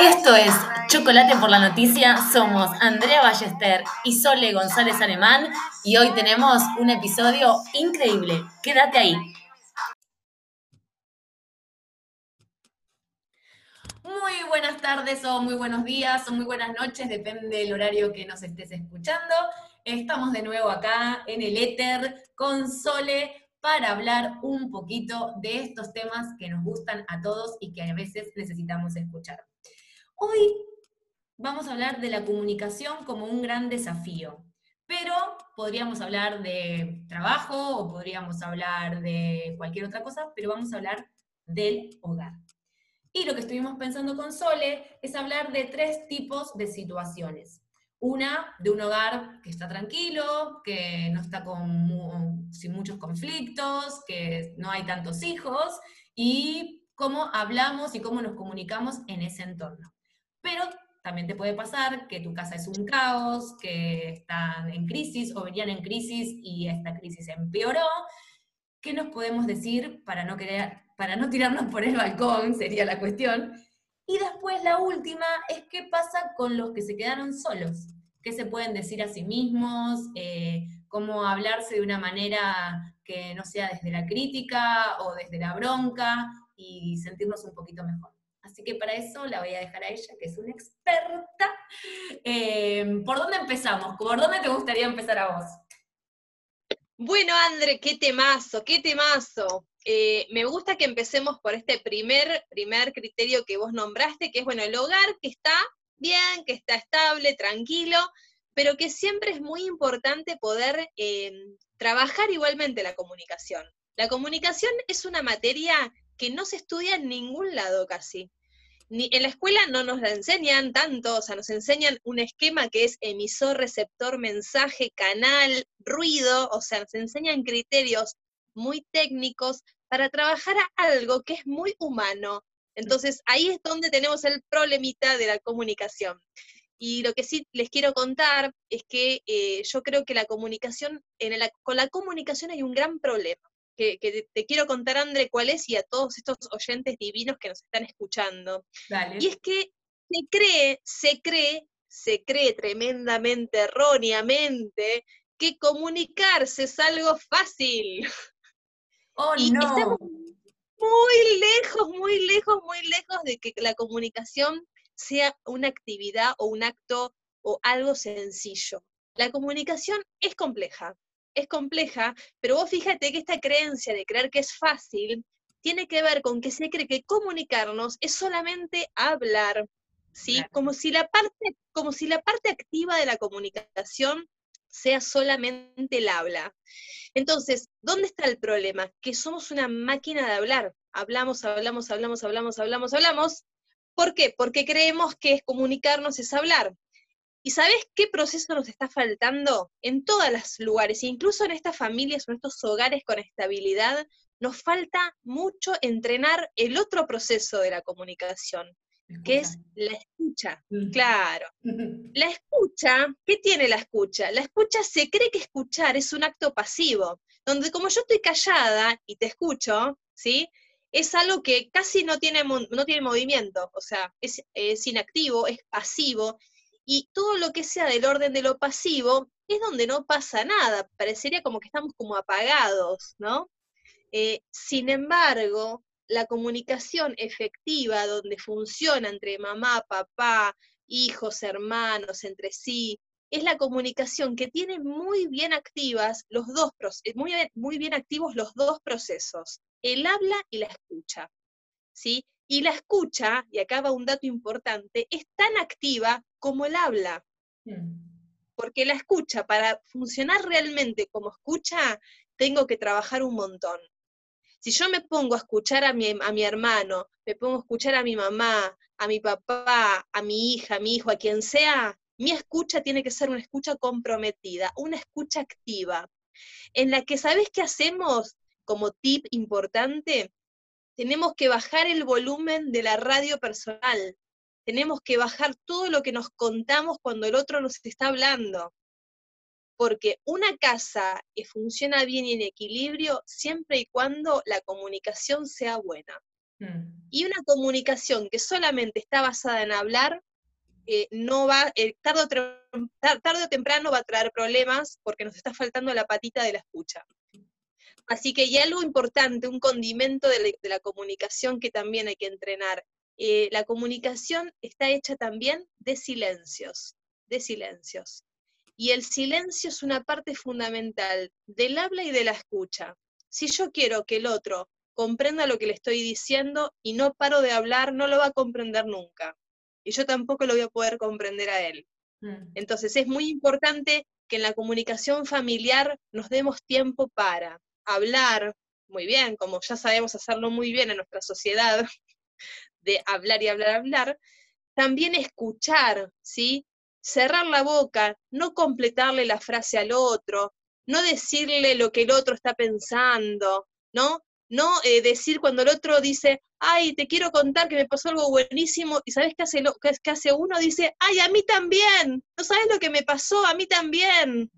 Esto es Chocolate por la Noticia. Somos Andrea Ballester y Sole González Alemán y hoy tenemos un episodio increíble. Quédate ahí. Muy buenas tardes o muy buenos días o muy buenas noches, depende del horario que nos estés escuchando. Estamos de nuevo acá en el éter con Sole para hablar un poquito de estos temas que nos gustan a todos y que a veces necesitamos escuchar. Hoy vamos a hablar de la comunicación como un gran desafío, pero podríamos hablar de trabajo o podríamos hablar de cualquier otra cosa, pero vamos a hablar del hogar. Y lo que estuvimos pensando con Sole es hablar de tres tipos de situaciones. Una de un hogar que está tranquilo, que no está con, sin muchos conflictos, que no hay tantos hijos, y cómo hablamos y cómo nos comunicamos en ese entorno. Pero también te puede pasar que tu casa es un caos, que están en crisis o venían en crisis y esta crisis empeoró. ¿Qué nos podemos decir para no, querer, para no tirarnos por el balcón? Sería la cuestión. Y después la última es qué pasa con los que se quedaron solos. ¿Qué se pueden decir a sí mismos? Eh, ¿Cómo hablarse de una manera que no sea desde la crítica o desde la bronca y sentirnos un poquito mejor? Así que para eso la voy a dejar a ella, que es una experta. Eh, ¿Por dónde empezamos? ¿Por dónde te gustaría empezar a vos? Bueno, André, qué temazo, qué temazo. Eh, me gusta que empecemos por este primer, primer criterio que vos nombraste, que es, bueno, el hogar que está bien, que está estable, tranquilo, pero que siempre es muy importante poder eh, trabajar igualmente la comunicación. La comunicación es una materia que no se estudia en ningún lado casi. Ni, en la escuela no nos la enseñan tanto, o sea, nos enseñan un esquema que es emisor, receptor, mensaje, canal, ruido, o sea, nos enseñan criterios muy técnicos para trabajar a algo que es muy humano. Entonces, ahí es donde tenemos el problemita de la comunicación. Y lo que sí les quiero contar es que eh, yo creo que la comunicación, en con la comunicación hay un gran problema que, te quiero contar, André, cuál es y a todos estos oyentes divinos que nos están escuchando. Y es que se cree, se cree, se cree tremendamente erróneamente que comunicarse es algo fácil. Oh, no. Estamos muy lejos, muy lejos, muy lejos de que la comunicación sea una actividad o un acto o algo sencillo. La comunicación es compleja, es compleja, pero vos fíjate que esta creencia de creer que es fácil tiene que ver con que se cree que comunicarnos es solamente hablar, ¿sí? Como, si la parte, como si la parte activa de la comunicación sea solamente el habla. Entonces, ¿dónde está el problema? Que somos una máquina de hablar. Hablamos, hablamos, hablamos, hablamos, hablamos, hablamos. ¿Por qué? Porque creemos que comunicarnos es hablar. ¿Y sabes qué proceso nos está faltando? En todos los lugares, incluso en estas familias o en estos hogares con estabilidad, nos falta mucho entrenar el otro proceso de la comunicación, que es la escucha. Mm. Claro. La escucha, ¿qué tiene la escucha? La escucha se cree que escuchar es un acto pasivo, donde como yo estoy callada y te escucho, ¿sí? Es algo que casi no tiene, no tiene movimiento, o sea, es, es inactivo, es pasivo, y todo lo que sea del orden de lo pasivo es donde no pasa nada, parecería como que estamos como apagados, ¿no? Eh, sin embargo, la comunicación efectiva, donde funciona entre mamá, papá, hijos, hermanos, entre sí, es la comunicación que tiene muy bien activas los dos muy, muy bien activos los dos procesos, el habla y la escucha. ¿sí? Y la escucha, y acá va un dato importante, es tan activa como el habla. Mm. Porque la escucha, para funcionar realmente como escucha, tengo que trabajar un montón. Si yo me pongo a escuchar a mi, a mi hermano, me pongo a escuchar a mi mamá, a mi papá, a mi hija, a mi hijo, a quien sea, mi escucha tiene que ser una escucha comprometida, una escucha activa, en la que, ¿sabes qué hacemos como tip importante? Tenemos que bajar el volumen de la radio personal, tenemos que bajar todo lo que nos contamos cuando el otro nos está hablando. Porque una casa funciona bien y en equilibrio siempre y cuando la comunicación sea buena. Mm. Y una comunicación que solamente está basada en hablar, eh, no va, eh, tarde, o temprano va a traer problemas porque nos está faltando la patita de la escucha. Así que hay algo importante, un condimento de la, comunicación que también hay que entrenar. Eh, la comunicación está hecha también de silencios, de silencios. Y el silencio es una parte fundamental del habla y de la escucha. Si yo quiero que el otro comprenda lo que le estoy diciendo y no paro de hablar, no lo va a comprender nunca. Y yo tampoco lo voy a poder comprender a él. Mm. Entonces es muy importante que en la comunicación familiar nos demos tiempo para hablar muy bien, como ya sabemos hacerlo muy bien en nuestra sociedad, de hablar y hablar, hablar, también escuchar, ¿sí? Cerrar la boca, no completarle la frase al otro, no decirle lo que el otro está pensando, ¿no? No eh, decir cuando el otro dice, ay, te quiero contar que me pasó algo buenísimo, y ¿sabes qué hace, lo, qué hace uno? Dice, ay, a mí también, no sabes lo que me pasó, a mí también.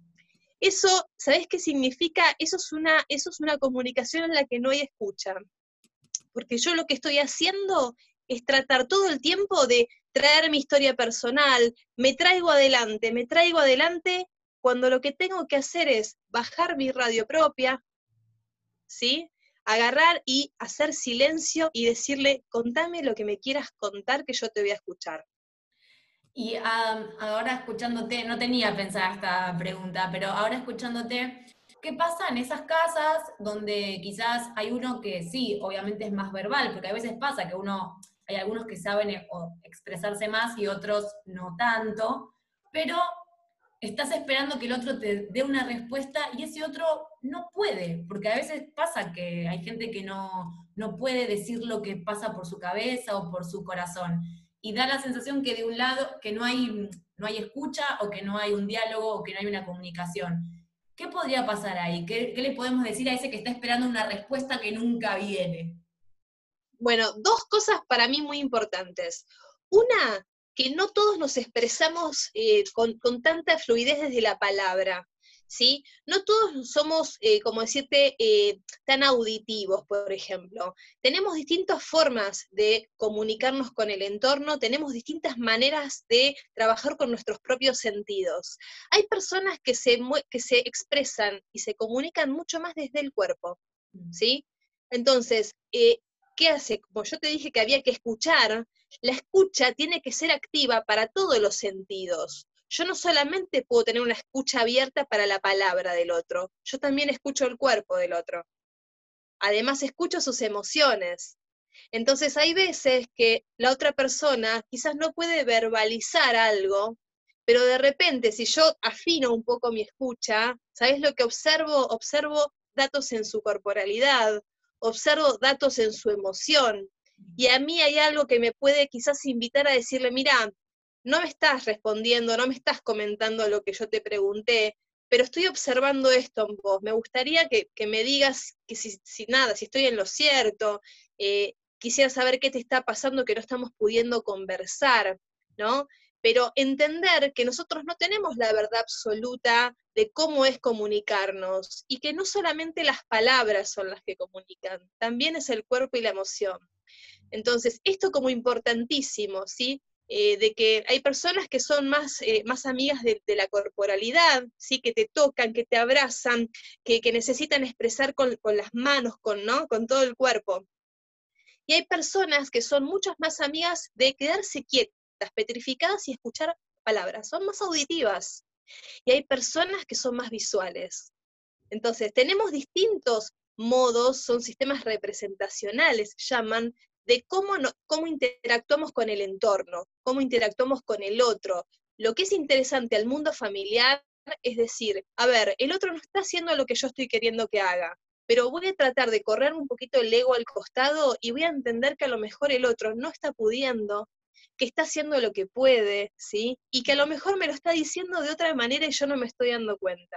Eso, ¿sabes qué significa? Eso es, una, eso es una comunicación en la que no hay escucha. Porque yo lo que estoy haciendo es tratar todo el tiempo de traer mi historia personal, me traigo adelante, me traigo adelante cuando lo que tengo que hacer es bajar mi radio propia, ¿sí? Agarrar y hacer silencio y decirle, contame lo que me quieras contar que yo te voy a escuchar. Y ahora escuchándote, no tenía pensada esta pregunta, pero ahora escuchándote, ¿qué pasa en esas casas donde quizás hay uno que sí, obviamente es más verbal, porque a veces pasa que uno, hay algunos que saben eh, expresarse más y otros no tanto, pero estás esperando que el otro te dé una respuesta y ese otro no puede, porque a veces pasa que hay gente que no, no puede decir lo que pasa por su cabeza o por su corazón y da la sensación que de un lado, que no hay, no hay escucha o que no hay un diálogo o que no hay una comunicación. ¿Qué podría pasar ahí? ¿Qué, ¿Qué, le podemos decir a ese que está esperando una respuesta que nunca viene? Bueno, dos cosas para mí muy importantes. Una, que no todos nos expresamos eh, con, con, tanta fluidez desde la palabra. ¿Sí? No todos somos, eh, como decirte, eh, tan auditivos, por ejemplo. Tenemos distintas formas de comunicarnos con el entorno, tenemos distintas maneras de trabajar con nuestros propios sentidos. Hay personas que se, que se expresan y se comunican mucho más desde el cuerpo, mm. ¿sí? Entonces, eh, ¿qué hace? Como yo te dije que había que escuchar, la escucha tiene que ser activa para todos los sentidos yo no solamente puedo tener una escucha abierta para la palabra del otro, yo también escucho el cuerpo del otro. Además, escucho sus emociones. Entonces, hay veces que la otra persona quizás no puede verbalizar algo, pero de repente, si yo afino un poco mi escucha, ¿sabes lo que observo? Observo datos en su corporalidad, observo datos en su emoción. Y a mí hay algo que me puede quizás invitar a decirle, mira, no me estás respondiendo, no me estás comentando lo que yo te pregunté, pero estoy observando esto en vos. Me gustaría que, me digas que si, nada, si estoy en lo cierto, eh, quisiera saber qué te está pasando que no estamos pudiendo conversar, ¿no? Pero entender que nosotros no tenemos la verdad absoluta de cómo es comunicarnos y que no solamente las palabras son las que comunican, también es el cuerpo y la emoción. Entonces, esto como importantísimo, ¿sí? Eh, de que hay personas que son más, eh, más amigas de, la corporalidad, ¿sí? que te tocan, que te abrazan, que, necesitan expresar con, las manos, con, ¿no? con todo el cuerpo. Y hay personas que son muchas más amigas de quedarse quietas, petrificadas y escuchar palabras, son más auditivas. Y hay personas que son más visuales. Entonces, tenemos distintos modos, son sistemas representacionales, llaman, de cómo, cómo interactuamos con el entorno, cómo interactuamos con el otro. Lo que es interesante al mundo familiar es decir, a ver, el otro no está haciendo lo que yo estoy queriendo que haga, pero voy a tratar de correr un poquito el ego al costado y voy a entender que a lo mejor el otro no está pudiendo, que está haciendo lo que puede, ¿sí? Y que a lo mejor me lo está diciendo de otra manera y yo no me estoy dando cuenta.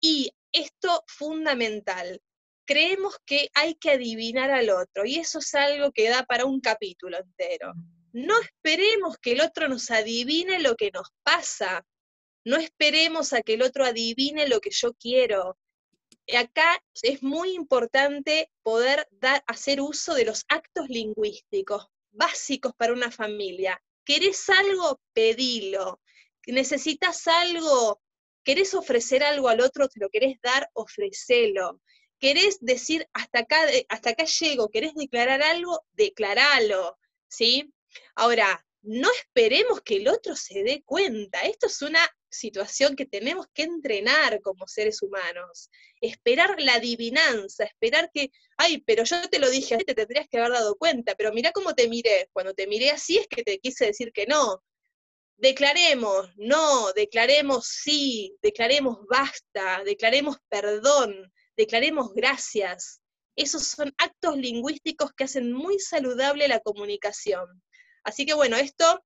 Y esto fundamental, creemos que hay que adivinar al otro y eso es algo que da para un capítulo entero. No esperemos que el otro nos adivine lo que nos pasa. No esperemos a que el otro adivine lo que yo quiero. acá es muy importante poder dar, hacer uso de los actos lingüísticos básicos para una familia. ¿Querés algo? Pedilo. ¿Necesitas algo? ¿Querés ofrecer algo al otro? ¿Te lo querés dar? Ofrecelo. ¿Querés decir hasta acá, hasta acá llego? ¿Querés declarar algo? Declaralo. ¿Sí? Ahora, no esperemos que el otro se dé cuenta. Esto es una situación que tenemos que entrenar como seres humanos. Esperar la adivinanza, esperar que, ay, pero yo te lo dije, te tendrías que haber dado cuenta, pero mira cómo te miré. Cuando te miré así es que te quise decir que no. Declaremos no, declaremos sí, declaremos basta, declaremos perdón, declaremos gracias. Esos son actos lingüísticos que hacen muy saludable la comunicación. Así que bueno, esto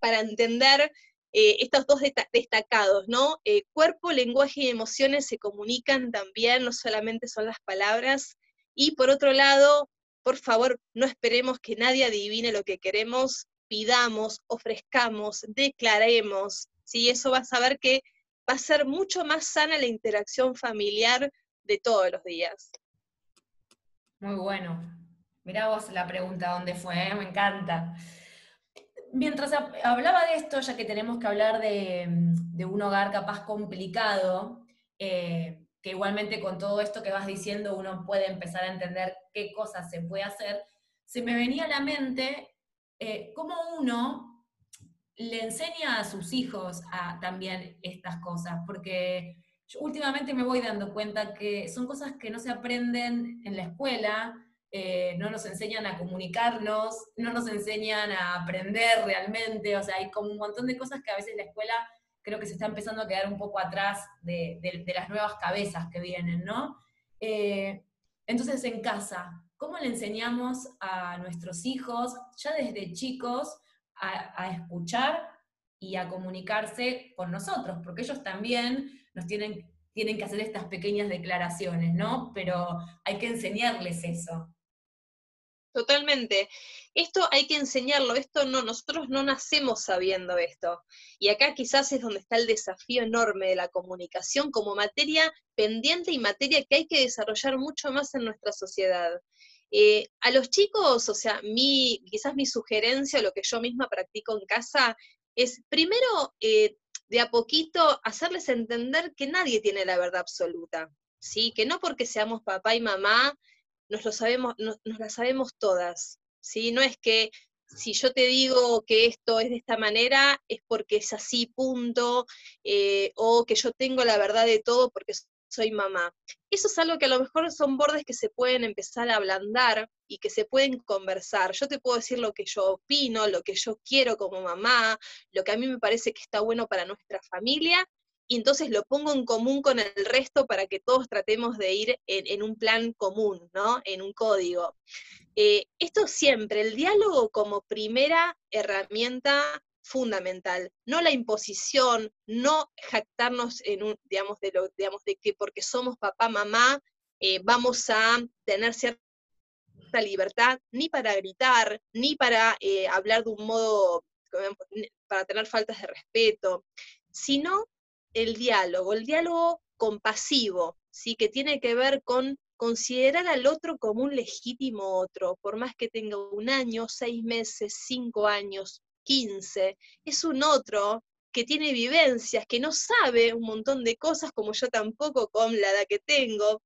para entender eh, estos dos destacados, ¿no? Eh, cuerpo, lenguaje y emociones se comunican también, no solamente son las palabras. Y por otro lado, por favor, no esperemos que nadie adivine lo que queremos, pidamos, ofrezcamos, declaremos, ¿sí? Eso va a saber que va a ser mucho más sana la interacción familiar de todos los días. Muy bueno. Mirá vos la pregunta dónde fue, ¿eh? me encanta mientras hablaba de esto, ya que tenemos que hablar de, un hogar capaz complicado, eh, que igualmente con todo esto que vas diciendo uno puede empezar a entender qué cosas se puede hacer, se me venía a la mente eh, cómo uno le enseña a sus hijos también estas cosas, porque últimamente me voy dando cuenta que son cosas que no se aprenden en la escuela, eh, no nos enseñan a comunicarnos, no nos enseñan a aprender realmente, o sea, hay como un montón de cosas que a veces la escuela creo que se está empezando a quedar un poco atrás de, las nuevas cabezas que vienen, ¿no? Eh, entonces, en casa, ¿cómo le enseñamos a nuestros hijos, ya desde chicos, a escuchar y a comunicarse con nosotros? Porque ellos también nos tienen tienen que hacer estas pequeñas declaraciones, ¿no? Pero hay que enseñarles eso. Totalmente. Esto hay que enseñarlo, esto no, nosotros no nacemos sabiendo esto. Y acá quizás es donde está el desafío enorme de la comunicación como materia pendiente y materia que hay que desarrollar mucho más en nuestra sociedad. Eh, a los chicos, o sea, mi, quizás mi sugerencia, lo que yo misma practico en casa, es primero, eh, de a poquito, hacerles entender que nadie tiene la verdad absoluta, ¿sí? Que no porque seamos papá y mamá, nos, lo sabemos, nos, la sabemos todas, ¿sí? No es que si yo te digo que esto es de esta manera, es porque es así, punto, eh, o que yo tengo la verdad de todo porque soy mamá. Eso es algo que a lo mejor son bordes que se pueden empezar a ablandar y que se pueden conversar. Yo te puedo decir lo que yo opino, lo que yo quiero como mamá, lo que a mí me parece que está bueno para nuestra familia, y entonces lo pongo en común con el resto para que todos tratemos de ir en, un plan común, ¿no? En un código. Eh, esto siempre, el diálogo como primera herramienta fundamental, no la imposición, no jactarnos en un, digamos, de lo, digamos, de que porque somos papá, mamá, eh, vamos a tener cierta libertad, ni para gritar, ni para eh, hablar de un modo, para tener faltas de respeto, sino el diálogo, el diálogo compasivo, ¿sí? que tiene que ver con considerar al otro como un legítimo otro, por más que tenga un año, seis meses, cinco años, quince, es un otro que tiene vivencias, que no sabe un montón de cosas como yo tampoco con la edad que tengo.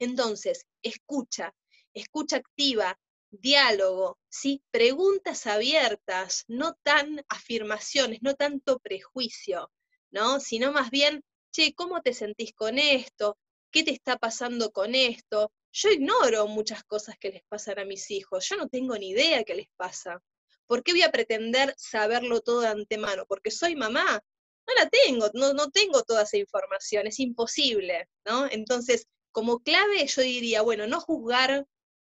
Entonces, escucha, escucha activa, diálogo, ¿sí? preguntas abiertas, no tan afirmaciones, no tanto prejuicio. ¿no? Sino más bien, che, ¿cómo te sentís con esto? ¿Qué te está pasando con esto? Yo ignoro muchas cosas que les pasan a mis hijos, yo no tengo ni idea qué les pasa. ¿Por qué voy a pretender saberlo todo de antemano? Porque soy mamá, no la tengo, no, no tengo toda esa información, es imposible, ¿no? Entonces, como clave yo diría, bueno, no juzgar,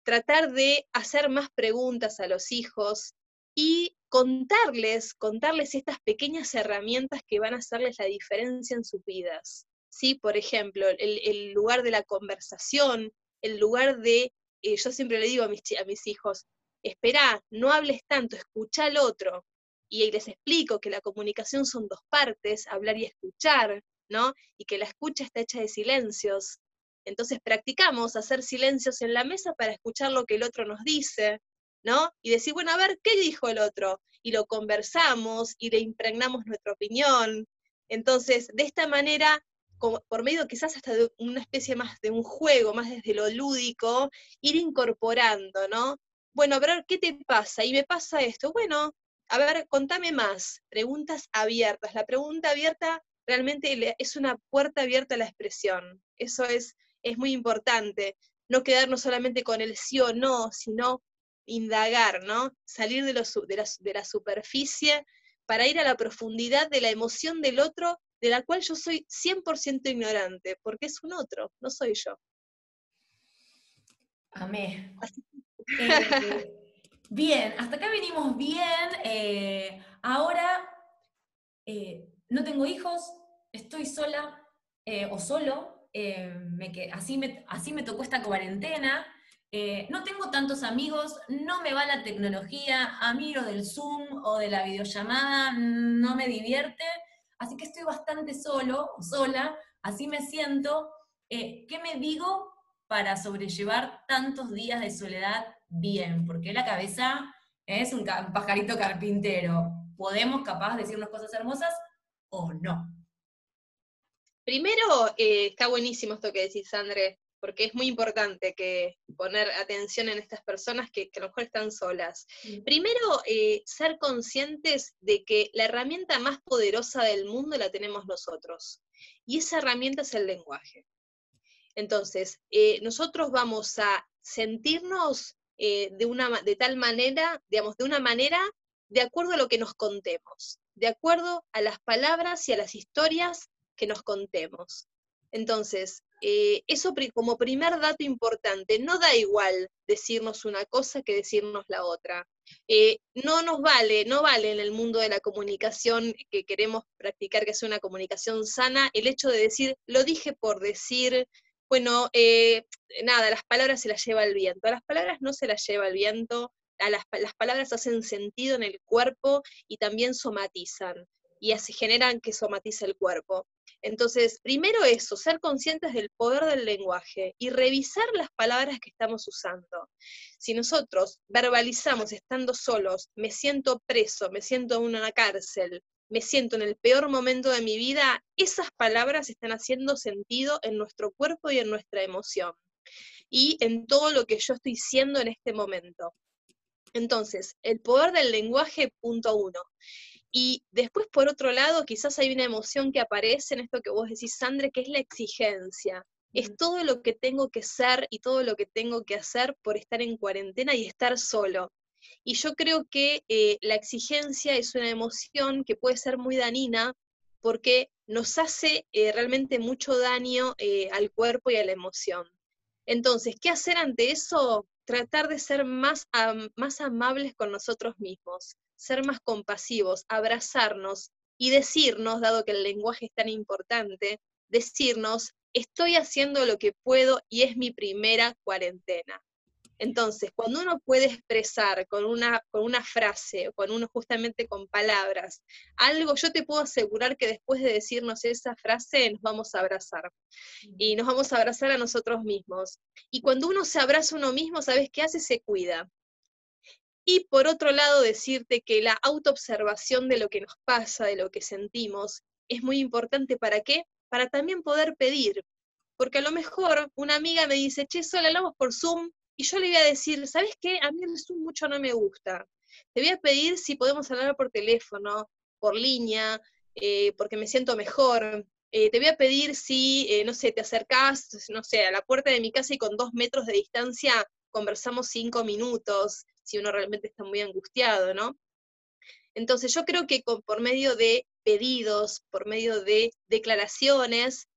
tratar de hacer más preguntas a los hijos y contarles, contarles estas pequeñas herramientas que van a hacerles la diferencia en sus vidas. ¿sí? Por ejemplo, el, lugar de la conversación, el lugar de, eh, yo siempre le digo a mis, a mis hijos, espera, no hables tanto, escucha al otro. Y les explico que la comunicación son dos partes, hablar y escuchar, ¿no? Y que la escucha está hecha de silencios. Entonces practicamos hacer silencios en la mesa para escuchar lo que el otro nos dice, ¿no? Y decir, bueno, a ver, ¿qué dijo el otro? Y lo conversamos y le impregnamos nuestra opinión. Entonces, de esta manera, por medio quizás hasta de una especie más de un juego, más desde lo lúdico, ir incorporando, ¿no? Bueno, a ver, ¿qué te pasa? Y me pasa esto. Bueno, a ver, contame más. Preguntas abiertas. La pregunta abierta realmente es una puerta abierta a la expresión. Eso es, es muy importante. No quedarnos solamente con el sí o no, sino indagar, ¿no? Salir de, de la superficie para ir a la profundidad de la emoción del otro, de la cual yo soy 100% ignorante, porque es un otro, no soy yo. Amén. Eh, bien, hasta acá venimos bien. Eh, ahora eh, no tengo hijos, estoy sola o solo. Me, así, me, así me tocó esta cuarentena. no tengo tantos amigos, no me va la tecnología, a del Zoom o de la videollamada no me divierte, así que estoy bastante solo sola, así me siento. ¿Qué me digo para sobrellevar tantos días de soledad bien, porque la cabeza es un, pajarito carpintero. Podemos capaz decirnos cosas hermosas o no. Primero, eh, está buenísimo esto que decís, André, porque es muy importante que poner atención en estas personas que, a lo mejor están solas. Primero, eh, ser conscientes de que la herramienta más poderosa del mundo la tenemos nosotros, y esa herramienta es el lenguaje. Entonces, eh, nosotros vamos a sentirnos eh, de, una, de tal manera, digamos, de una manera de acuerdo a lo que nos contemos, de acuerdo a las palabras y a las historias que nos contemos. Entonces, eh, eso como primer dato importante, no da igual decirnos una cosa que decirnos la otra. Eh, no nos vale, no vale en el mundo de la comunicación que queremos practicar que sea una comunicación sana, el hecho de decir, lo dije por decir, bueno, eh, nada, las palabras se las lleva el viento. A las palabras no se las lleva el viento, a las, palabras hacen sentido en el cuerpo y también somatizan, y así generan que somatice el cuerpo. Entonces, primero eso, ser conscientes del poder del lenguaje y revisar las palabras que estamos usando. Si nosotros verbalizamos estando solos, me siento preso, me siento en una cárcel, me siento en el peor momento de mi vida, esas palabras están haciendo sentido en nuestro cuerpo y en nuestra emoción y en todo lo que yo estoy siendo en este momento. Entonces, el poder del lenguaje, punto uno. Y después, por otro lado, quizás hay una emoción que aparece en esto que vos decís, Sandra, que es la exigencia. Es todo lo que tengo que ser y todo lo que tengo que hacer por estar en cuarentena y estar solo. Y yo creo que eh, la exigencia es una emoción que puede ser muy danina porque nos hace eh, realmente mucho daño eh, al cuerpo y a la emoción. Entonces, ¿qué hacer ante eso? Tratar de ser más, más amables con nosotros mismos, ser más compasivos, abrazarnos y decirnos, dado que el lenguaje es tan importante, decirnos, estoy haciendo lo que puedo y es mi primera cuarentena. Entonces, cuando uno puede expresar con una, con una frase, con uno justamente con palabras, algo, yo te puedo asegurar que después de decirnos esa frase nos vamos a abrazar. Y nos vamos a abrazar a nosotros mismos. Y cuando uno se abraza a uno mismo, ¿sabes qué hace? Se cuida. Y por otro lado, decirte que la autoobservación de lo que nos pasa, de lo que sentimos, es muy importante. ¿Para qué? Para también poder pedir. Porque a lo mejor una amiga me dice, che, solo hablamos por Zoom, y yo le voy a decir, ¿sabes qué? A mí el Zoom mucho no me gusta. Te voy a pedir si podemos hablar por teléfono, por línea, eh, porque me siento mejor. Eh, te voy a pedir si, eh, no sé, te acercás, no sé, a la puerta de mi casa y con dos metros de distancia conversamos cinco minutos, si uno realmente está muy angustiado, ¿no? Entonces yo creo que por medio de pedidos, por medio de declaraciones,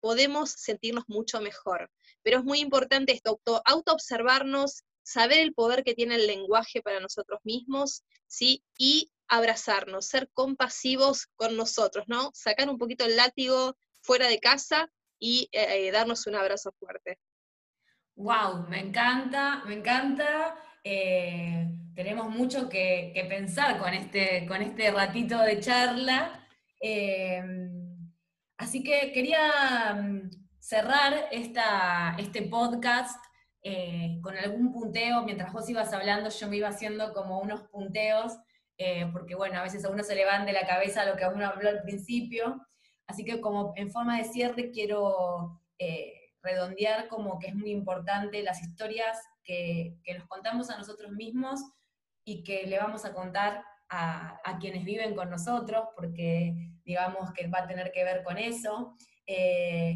podemos sentirnos mucho mejor pero es muy importante esto, auto-observarnos, saber el poder que tiene el lenguaje para nosotros mismos, ¿sí? Y abrazarnos, ser compasivos con nosotros, ¿no? Sacar un poquito el látigo fuera de casa y eh, eh, darnos un abrazo fuerte. Wow, me encanta, me encanta. Eh, tenemos mucho que, pensar con este, con este ratito de charla. así que quería mm, cerrar esta, este podcast eh, con algún punteo. Mientras vos ibas hablando, yo me iba haciendo como unos punteos, eh, porque bueno, a veces a uno se le van de la cabeza lo que uno habló al principio. Así que como en forma de cierre quiero eh, redondear como que es muy importante las historias que, nos contamos a nosotros mismos y que le vamos a contar a, a, quienes viven con nosotros, porque digamos que va a tener que ver con eso,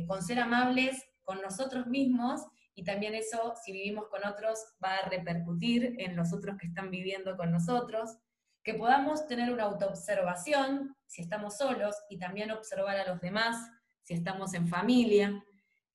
con ser amables con nosotros mismos y también eso, si vivimos con otros, va a repercutir en los otros que están viviendo con nosotros, que podamos tener una autoobservación si estamos solos y también observar a los demás si estamos en familia.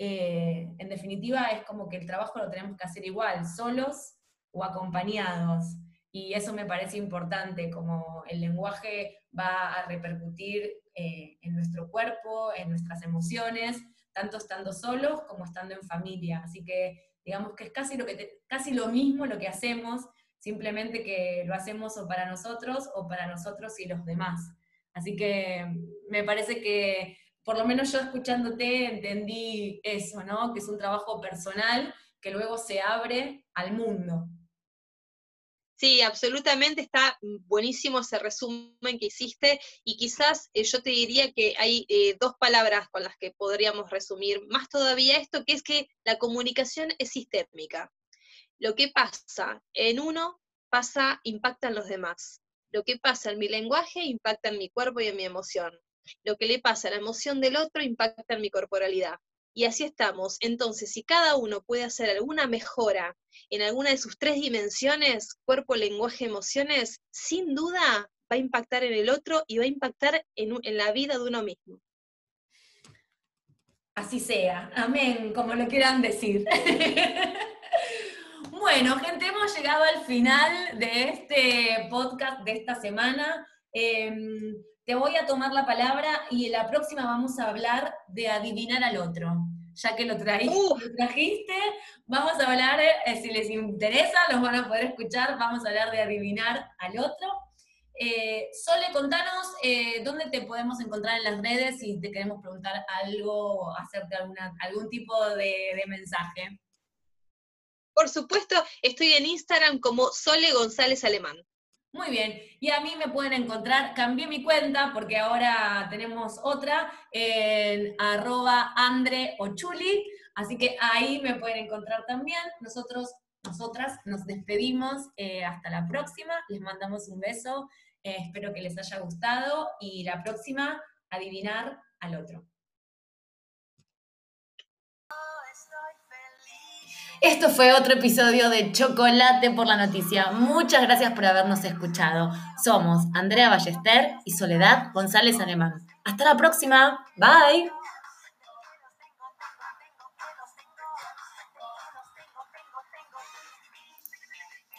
Eh, en definitiva, es como que el trabajo lo tenemos que hacer igual, solos o acompañados. Y eso me parece importante, como el lenguaje va a repercutir eh, en nuestro cuerpo, en nuestras emociones, tanto estando solos como estando en familia. Así que digamos que es casi lo, que casi lo mismo lo que hacemos, simplemente que lo hacemos o para nosotros o para nosotros y los demás. Así que me parece que por lo menos yo escuchándote entendí eso, ¿no? Que es un trabajo personal que luego se abre al mundo. Sí, absolutamente está buenísimo ese resumen que hiciste y quizás eh, yo te diría que hay eh, dos palabras con las que podríamos resumir más todavía esto, que es que la comunicación es sistémica. Lo que pasa en uno pasa, impacta en los demás. Lo que pasa en mi lenguaje impacta en mi cuerpo y en mi emoción. Lo que le pasa a la emoción del otro impacta en mi corporalidad. Y así estamos. Entonces, si cada uno puede hacer alguna mejora en alguna de sus tres dimensiones, cuerpo, lenguaje, emociones, sin duda va a impactar en el otro y va a impactar en, en la vida de uno mismo. Así sea. Amén, como lo quieran decir. bueno, gente, hemos llegado al final de este podcast de esta semana. Em, te voy a tomar la palabra y en la próxima vamos a hablar de adivinar al otro. Ya que lo, trajiste, vamos a hablar, eh, si les interesa, los van a poder escuchar, vamos a hablar de adivinar al otro. Eh, Sole, contanos eh, dónde te podemos encontrar en las redes si te queremos preguntar algo hacerte alguna, algún tipo de, de mensaje. Por supuesto, estoy en Instagram como Sole González Alemán. Muy bien, y a mí me pueden encontrar, cambié mi cuenta porque ahora tenemos otra en arroba Andre así que ahí me pueden encontrar también. Nosotros, nosotras nos despedimos, eh, hasta la próxima, les mandamos un beso, eh, espero que les haya gustado y la próxima, adivinar al otro. Esto fue otro episodio de Chocolate por la Noticia. Muchas gracias por habernos escuchado. Somos Andrea Ballester y Soledad González Alemán. Hasta la próxima. Bye.